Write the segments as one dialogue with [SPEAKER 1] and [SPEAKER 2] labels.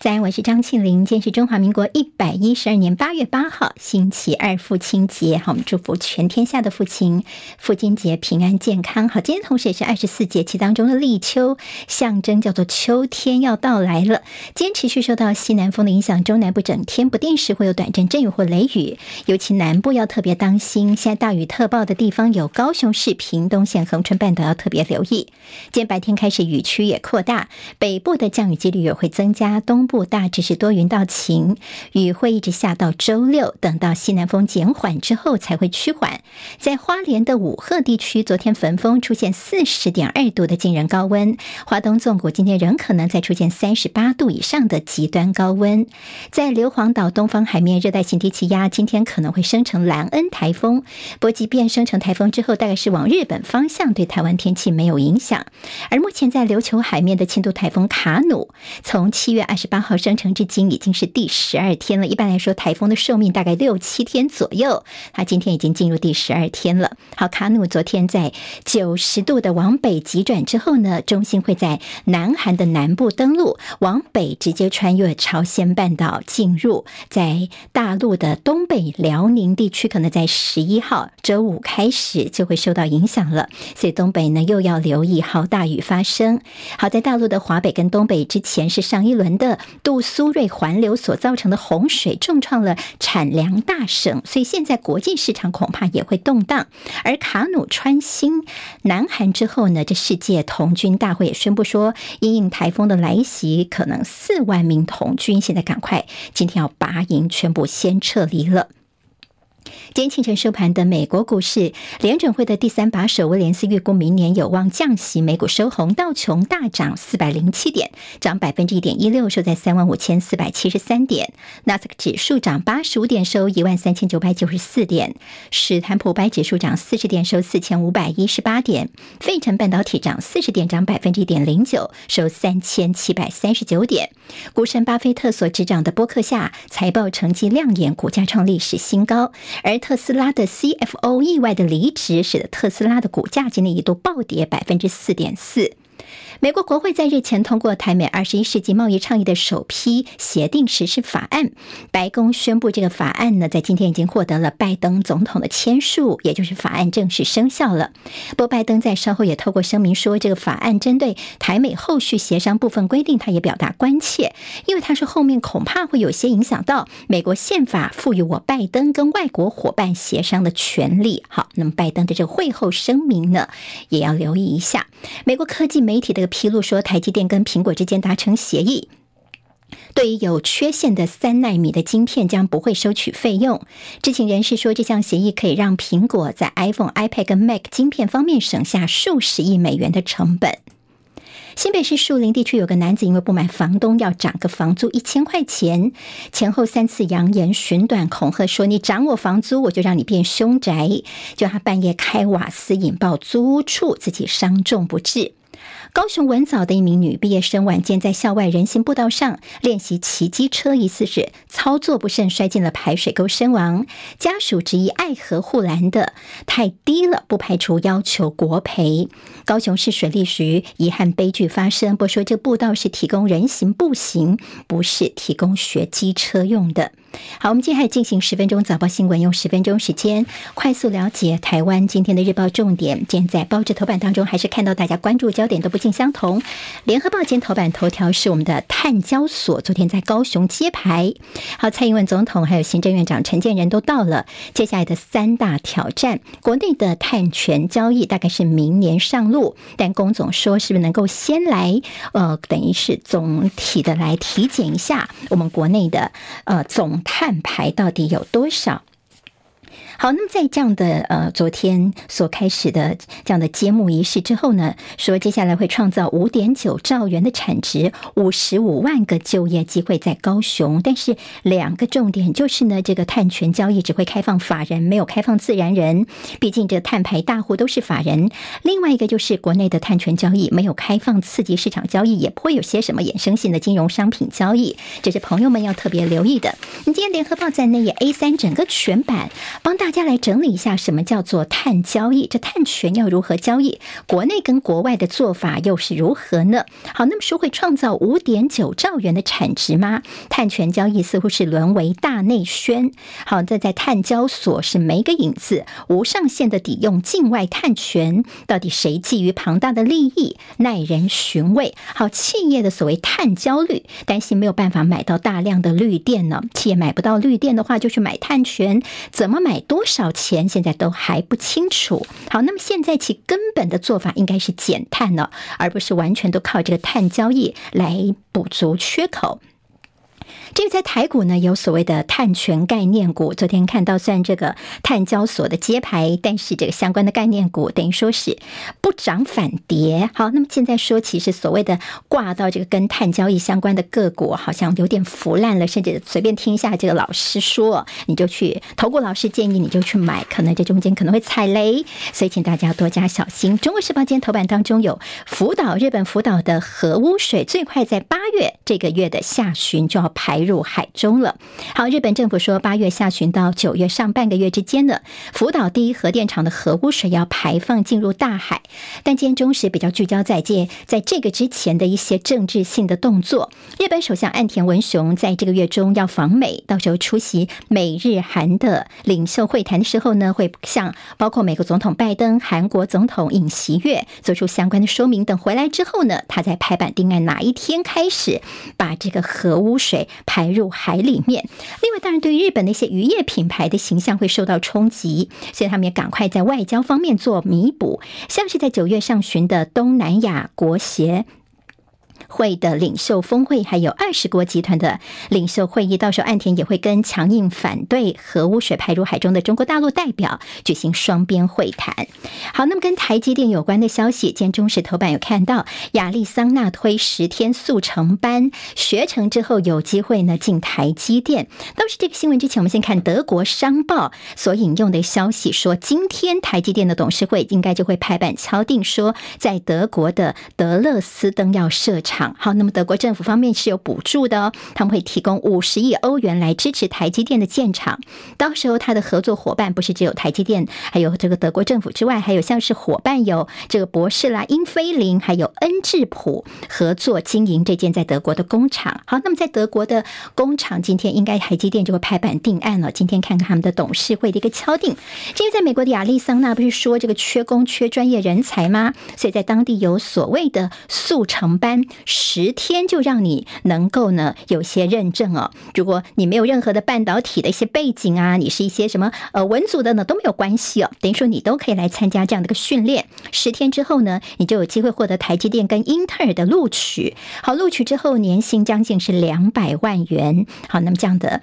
[SPEAKER 1] 在，我是张庆玲。今天是中华民国一百一十二年八月八号，星期二，父亲节。好，我们祝福全天下的父亲，父亲节平安健康。好，今天同时也是二十四节气当中的立秋，象征叫做秋天要到来了。今天持续受到西南风的影响，中南部整天不定时会有短阵阵雨或雷雨，尤其南部要特别当心。现在大雨特报的地方有高雄市屏东县恒春半岛，要特别留意。今天白天开始雨区也扩大，北部的降雨几率也会增加，东。不大致是多云到晴，雨会一直下到周六，等到西南风减缓之后才会趋缓。在花莲的五鹤地区，昨天焚风出现四十点二度的惊人高温，华东纵谷今天仍可能再出现三十八度以上的极端高温。在硫磺岛东方海面，热带性低气压今天可能会生成兰恩台风，不过即便生成台风之后，大概是往日本方向，对台湾天气没有影响。而目前在琉球海面的轻度台风卡努，从七月二十八。号生成至今已经是第十二天了。一般来说，台风的寿命大概六七天左右。它今天已经进入第十二天了。好，卡努昨天在九十度的往北急转之后呢，中心会在南韩的南部登陆，往北直接穿越朝鲜半岛进入，在大陆的东北辽宁地区，可能在十一号周五开始就会受到影响了。所以东北呢又要留意好大雨发生。好，在大陆的华北跟东北之前是上一轮的。杜苏芮环流所造成的洪水重创了产粮大省，所以现在国际市场恐怕也会动荡。而卡努川心南韩之后呢，这世界童军大会也宣布说，因应台风的来袭，可能四万名童军现在赶快今天要拔营，全部先撤离了。今天清晨收盘的美国股市，联准会的第三把手威廉斯预估明年有望降息，美股收红，道琼大涨四百零七点，涨百分之一点一六，收在三万五千四百七十三点。纳斯达克指数涨八十五点，收一万三千九百九十四点。史坦普白指数涨四十点，收四千五百一十八点。费城半导体涨四十点，涨百分之一点零九，收三千七百三十九点。股神巴菲特所执掌的波克夏财报成绩亮眼，股价创历史新高。而特斯拉的 CFO 意外的离职，使得特斯拉的股价今年一度暴跌百分之四点四。美国国会在日前通过台美二十一世纪贸易倡议的首批协定实施法案，白宫宣布这个法案呢，在今天已经获得了拜登总统的签署，也就是法案正式生效了。不过，拜登在稍后也透过声明说，这个法案针对台美后续协商部分规定，他也表达关切，因为他说后面恐怕会有些影响到美国宪法赋予我拜登跟外国伙伴协商的权利。好，那么拜登的这个会后声明呢，也要留意一下。美国科技媒体的。披露说，台积电跟苹果之间达成协议，对于有缺陷的三纳米的晶片将不会收取费用。知情人士说，这项协议可以让苹果在 iPhone、iPad 跟 Mac 晶片方面省下数十亿美元的成本。新北市树林地区有个男子因为不满房东要涨个房租一千块钱，前后三次扬言寻短恐吓说：“你涨我房租，我就让你变凶宅。”就他半夜开瓦斯引爆租屋处，自己伤重不治。高雄文藻的一名女毕业生晚间在校外人行步道上练习骑机车，疑似是操作不慎摔进了排水沟身亡。家属质疑爱河护栏的太低了，不排除要求国赔。高雄市水利局遗憾悲剧发生，不说这步道是提供人行步行，不是提供学机车用的。好，我们接下来进行十分钟早报新闻，用十分钟时间快速了解台湾今天的日报重点。今天在报纸头版当中，还是看到大家关注焦点都不尽相同。联合报今天头版头条是我们的碳交所，昨天在高雄揭牌。好，蔡英文总统还有行政院长陈建仁都到了。接下来的三大挑战，国内的碳权交易大概是明年上路，但龚总说是不是能够先来？呃，等于是总体的来体检一下我们国内的呃总。碳排到底有多少？好，那么在这样的呃昨天所开始的这样的揭幕仪式之后呢，说接下来会创造五点九兆元的产值，五十五万个就业机会在高雄。但是两个重点就是呢，这个碳权交易只会开放法人，没有开放自然人。毕竟这个碳排大户都是法人。另外一个就是国内的碳权交易没有开放刺激市场交易，也不会有些什么衍生性的金融商品交易，这是朋友们要特别留意的。你今天联合报在内页 A 三整个全版帮大大家来整理一下，什么叫做碳交易？这碳权要如何交易？国内跟国外的做法又是如何呢？好，那么说会创造五点九兆元的产值吗？碳权交易似乎是沦为大内宣。好，这在碳交所是没个影子，无上限的抵用境外碳权，到底谁觊觎庞大的利益？耐人寻味。好，企业的所谓碳焦虑，担心没有办法买到大量的绿电呢？企业买不到绿电的话，就去买碳权，怎么买？多多少钱？现在都还不清楚。好，那么现在其根本的做法应该是减碳了，而不是完全都靠这个碳交易来补足缺口。这个在台股呢，有所谓的碳权概念股。昨天看到，虽然这个碳交所的揭牌，但是这个相关的概念股等于说是不涨反跌。好，那么现在说，其实所谓的挂到这个跟碳交易相关的个股，好像有点腐烂了，甚至随便听一下这个老师说，你就去投顾老师建议你就去买，可能这中间可能会踩雷，所以请大家多加小心。中国时报今天头版当中有福岛，日本福岛的核污水最快在八月这个月的下旬就要排入海中了。好，日本政府说，八月下旬到九月上半个月之间呢，福岛第一核电厂的核污水要排放进入大海。但今天中时比较聚焦在这，在这个之前的一些政治性的动作。日本首相岸田文雄在这个月中要访美，到时候出席美日韩的领袖会谈的时候呢，会向包括美国总统拜登、韩国总统尹锡悦做出相关的说明。等回来之后呢，他在拍板定案哪一天开始把这个核污水排入海里面。另外，当然对于日本的一些渔业品牌的形象会受到冲击，所以他们也赶快在外交方面做弥补，像是在九月上旬的东南亚国协。会的领袖峰会，还有二十国集团的领袖会议，到时候岸田也会跟强硬反对核污水排入海中的中国大陆代表举行双边会谈。好，那么跟台积电有关的消息，今天中时头版有看到亚利桑那推十天速成班，学成之后有机会呢进台积电。倒是这个新闻之前，我们先看德国商报所引用的消息，说今天台积电的董事会应该就会拍板敲定，说在德国的德勒斯登要设厂。好，那么德国政府方面是有补助的哦，他们会提供五十亿欧元来支持台积电的建厂。到时候，他的合作伙伴不是只有台积电，还有这个德国政府之外，还有像是伙伴有这个博世啦、英飞凌，还有恩智浦合作经营这间在德国的工厂。好，那么在德国的工厂，今天应该台积电就会拍板定案了。今天看看他们的董事会的一个敲定。今天在美国的亚利桑那不是说这个缺工、缺专业人才吗？所以在当地有所谓的速成班。十天就让你能够呢有些认证哦。如果你没有任何的半导体的一些背景啊，你是一些什么呃文组的呢都没有关系哦。等于说你都可以来参加这样的一个训练。十天之后呢，你就有机会获得台积电跟英特尔的录取。好，录取之后年薪将近是两百万元。好，那么这样的。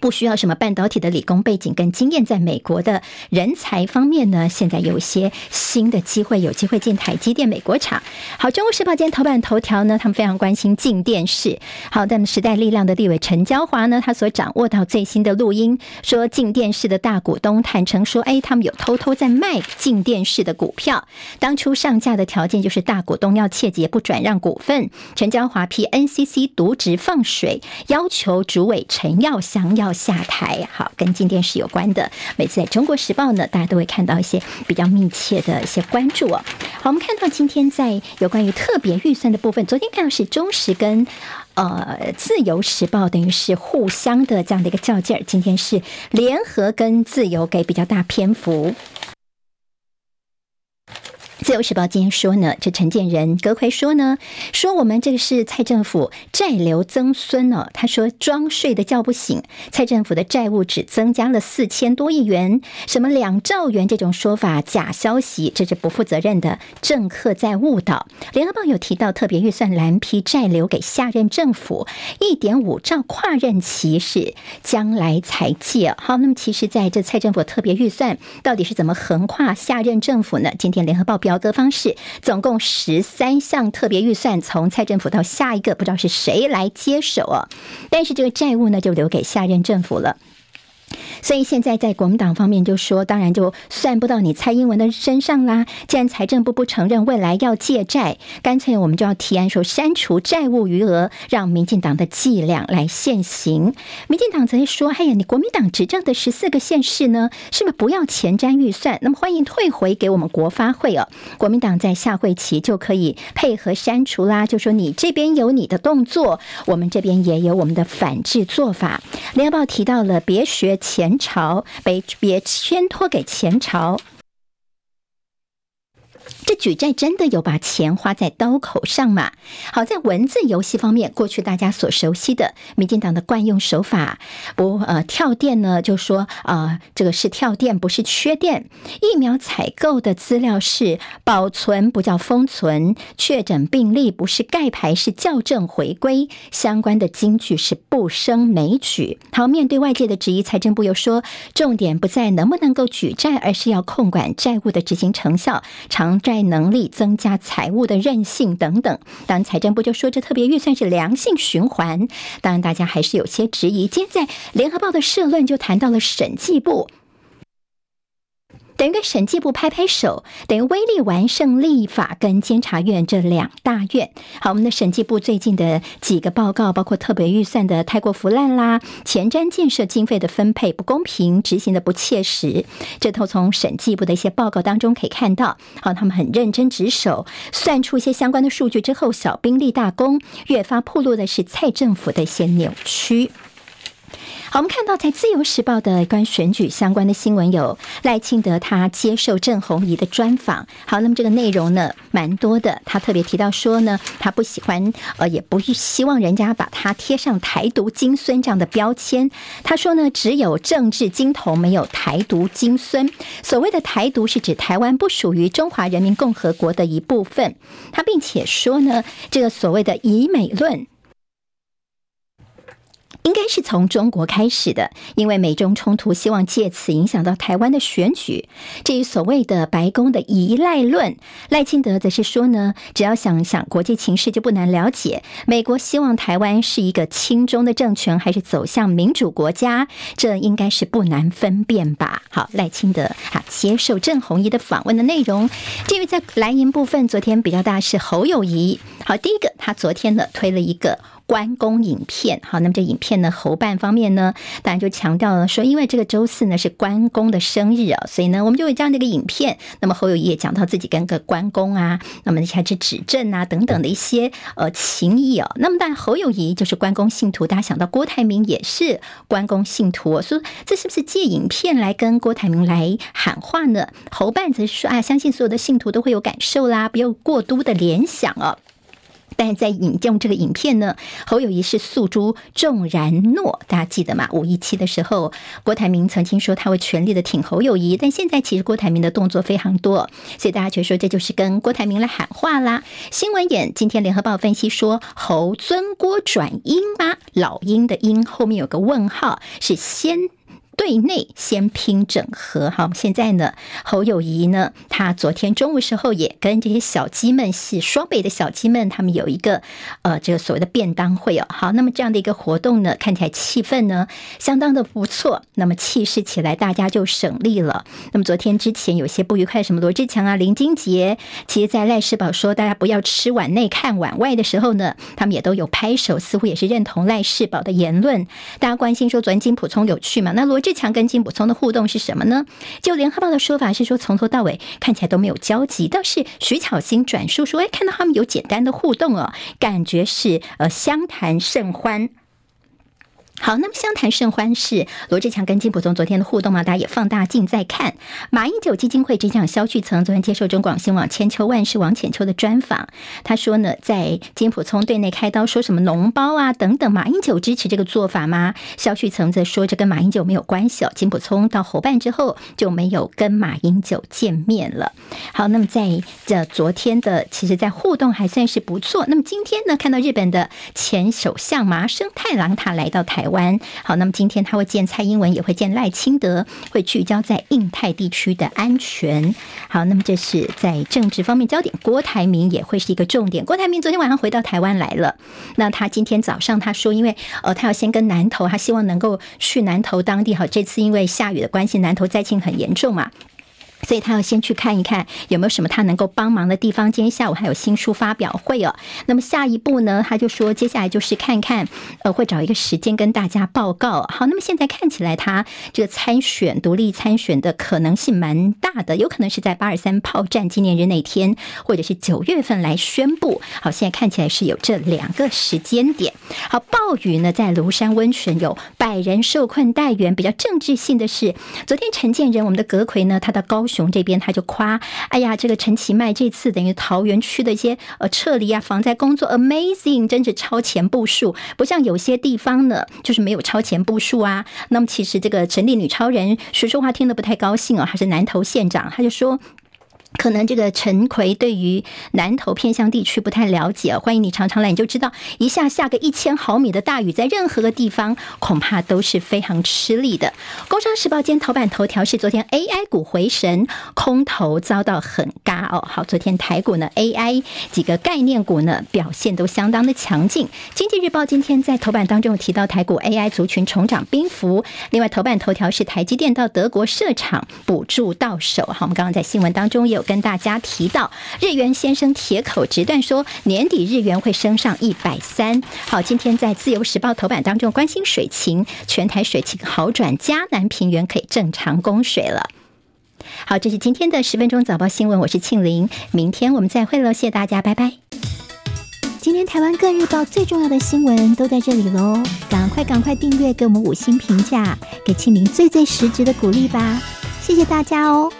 [SPEAKER 1] 不需要什么半导体的理工背景跟经验，在美国的人才方面呢，现在有一些新的机会，有机会进台积电美国厂。好，《中国时报》今天头版头条呢，他们非常关心进电视。好，那么时代力量的立委陈娇华呢，他所掌握到最新的录音，说进电视的大股东坦承说，哎，他们有偷偷在卖进电视的股票。当初上架的条件就是大股东要切结不转让股份。陈娇华批 NCC 渎职放水，要求主委陈耀祥要。要下台，好，跟今天是有关的，每次在中国时报呢，大家都会看到一些比较密切的一些关注哦。好，我们看到今天在有关于特别预算的部分，昨天看到是中时跟呃自由时报，等于是互相的这样的一个较劲儿，今天是联合跟自由给比较大篇幅。自由时报今天说呢，这陈建仁、葛奎说呢，说我们这个是蔡政府债留曾孙哦。他说装睡的叫不醒，蔡政府的债务只增加了四千多亿元，什么两兆元这种说法假消息，这是不负责任的政客在误导。联合报有提到特别预算蓝批债留给下任政府一点五兆跨任期是将来才借。好，那么其实在这蔡政府特别预算到底是怎么横跨下任政府呢？今天联合报标。各方式，总共十三项特别预算，从蔡政府到下一个，不知道是谁来接手哦？但是这个债务呢，就留给下任政府了。所以现在在国民党方面就说，当然就算不到你蔡英文的身上啦。既然财政部不承认未来要借债，干脆我们就要提案说删除债务余额，让民进党的伎俩来现行。民进党则是说：“哎呀，你国民党执政的十四个县市呢，是不是不要前瞻预算？那么欢迎退回给我们国发会哦。国民党在下会期就可以配合删除啦。就说你这边有你的动作，我们这边也有我们的反制做法。”联合报提到了，别学前朝，被别宣托给前朝。这举债真的有把钱花在刀口上吗？好，在文字游戏方面，过去大家所熟悉的民进党的惯用手法，不呃跳电呢，就说啊、呃、这个是跳电，不是缺电。疫苗采购的资料是保存，不叫封存。确诊病例不是盖牌，是校正回归。相关的金句是不生枚举。好，面对外界的质疑，财政部又说，重点不在能不能够举债，而是要控管债务的执行成效，偿债。能力增加财务的韧性等等，当财政部就说这特别预算是良性循环。当然，大家还是有些质疑。今天在联合报的社论就谈到了审计部。等于给审计部拍拍手，等于威力完胜立法跟监察院这两大院。好，我们的审计部最近的几个报告，包括特别预算的太过腐烂啦，前瞻建设经费的分配不公平，执行的不切实。这都从审计部的一些报告当中可以看到。好，他们很认真职守，算出一些相关的数据之后，小兵立大功，越发暴露的是蔡政府的一些扭曲。好，我们看到在《自由时报》的关于选举相关的新闻，有赖清德他接受郑红仪的专访。好，那么这个内容呢，蛮多的。他特别提到说呢，他不喜欢，呃，也不希望人家把他贴上“台独金孙”这样的标签。他说呢，只有政治金童，没有台独金孙。所谓的台独，是指台湾不属于中华人民共和国的一部分。他并且说呢，这个所谓的以美论。应该是从中国开始的，因为美中冲突，希望借此影响到台湾的选举。至于所谓的白宫的依赖论，赖清德则是说呢，只要想想国际情势，就不难了解，美国希望台湾是一个亲中的政权，还是走向民主国家，这应该是不难分辨吧。好，赖清德啊，接受郑红仪的访问的内容。至于在蓝营部分，昨天比较大是侯友谊。好，第一个他昨天呢推了一个。关公影片，好，那么这影片呢，侯办方面呢，当然就强调了说，因为这个周四呢是关公的生日啊，所以呢，我们就有这样的一个影片。那么侯友宜也讲到自己跟个关公啊，那么还是指证啊等等的一些呃情谊哦。那么但侯友宜就是关公信徒，大家想到郭台铭也是关公信徒，说这是不是借影片来跟郭台铭来喊话呢？侯办则是说啊，相信所有的信徒都会有感受啦，不要过多的联想哦。但是在引用这个影片呢，侯友宜是诉诸仲然诺，大家记得吗？五一七的时候，郭台铭曾经说他会全力的挺侯友宜，但现在其实郭台铭的动作非常多，所以大家觉得说这就是跟郭台铭来喊话啦。新闻眼今天联合报分析说，侯尊郭转鹰吗？老鹰的鹰后面有个问号，是先。对内先拼整合，好，现在呢，侯友谊呢，他昨天中午时候也跟这些小鸡们，是双北的小鸡们，他们有一个呃，这个所谓的便当会哦，好，那么这样的一个活动呢，看起来气氛呢相当的不错，那么气势起来，大家就省力了。那么昨天之前有些不愉快，什么罗志强啊、林金杰，其实，在赖世宝说大家不要吃碗内看碗外的时候呢，他们也都有拍手，似乎也是认同赖世宝的言论。大家关心说昨天金溥聪有去吗？那罗。志强跟金溥聪的互动是什么呢？就联合报的说法是说，从头到尾看起来都没有交集，倒是徐巧芯转述说，哎，看到他们有简单的互动哦，感觉是呃相谈甚欢。好，那么相谈甚欢是罗志强跟金溥聪昨天的互动嘛？大家也放大镜在看。马英九基金会执行长萧旭曾昨天接受中广新闻网千秋万世王浅秋的专访，他说呢，在金溥聪对内开刀说什么脓包啊等等，马英九支持这个做法吗？萧旭曾则说，这跟马英九没有关系哦。金溥聪到侯办之后就没有跟马英九见面了。好，那么在这昨天的，其实在互动还算是不错。那么今天呢，看到日本的前首相麻生太郎他来到台。台湾。好，那么今天他会见蔡英文，也会见赖清德，会聚焦在印太地区的安全。好，那么这是在政治方面焦点，郭台铭也会是一个重点。郭台铭昨天晚上回到台湾来了，那他今天早上他说，因为呃，他要先跟南投，他希望能够去南投当地。好，这次因为下雨的关系，南投灾情很严重嘛。所以他要先去看一看有没有什么他能够帮忙的地方。今天下午还有新书发表会哦。那么下一步呢，他就说接下来就是看看，呃，会找一个时间跟大家报告。好，那么现在看起来他这个参选独立参选的可能性蛮大的，有可能是在八二三炮战纪念日那天，或者是九月份来宣布。好，现在看起来是有这两个时间点。好，暴雨呢在庐山温泉有百人受困待援。比较政治性的是，昨天陈建仁我们的阁揆呢，他到高雄。熊这边他就夸，哎呀，这个陈其迈这次等于桃园区的一些呃撤离啊防灾工作 amazing，真是超前部署，不像有些地方呢，就是没有超前部署啊。那么其实这个陈立女超人说说话听得不太高兴啊，还是南投县长，他就说。可能这个陈奎对于南投偏乡地区不太了解，欢迎你常常来，你就知道一下下个一千毫米的大雨，在任何个地方恐怕都是非常吃力的。工商时报今天头版头条是昨天 AI 股回神，空头遭到很嘎哦。好，昨天台股呢 AI 几个概念股呢表现都相当的强劲。经济日报今天在头版当中提到台股 AI 族群重涨兵符，另外头版头条是台积电到德国设厂补助到手。好，我们刚刚在新闻当中也有。跟跟大家提到，日元先生铁口直断说，年底日元会升上一百三。好，今天在自由时报头版当中关心水情，全台水情好转，嘉南平原可以正常供水了。好，这是今天的十分钟早报新闻，我是庆玲，明天我们再会喽，谢谢大家，拜拜。今天台湾各日报最重要的新闻都在这里喽，赶快赶快订阅，给我们五星评价，给庆玲最最实质的鼓励吧，谢谢大家哦。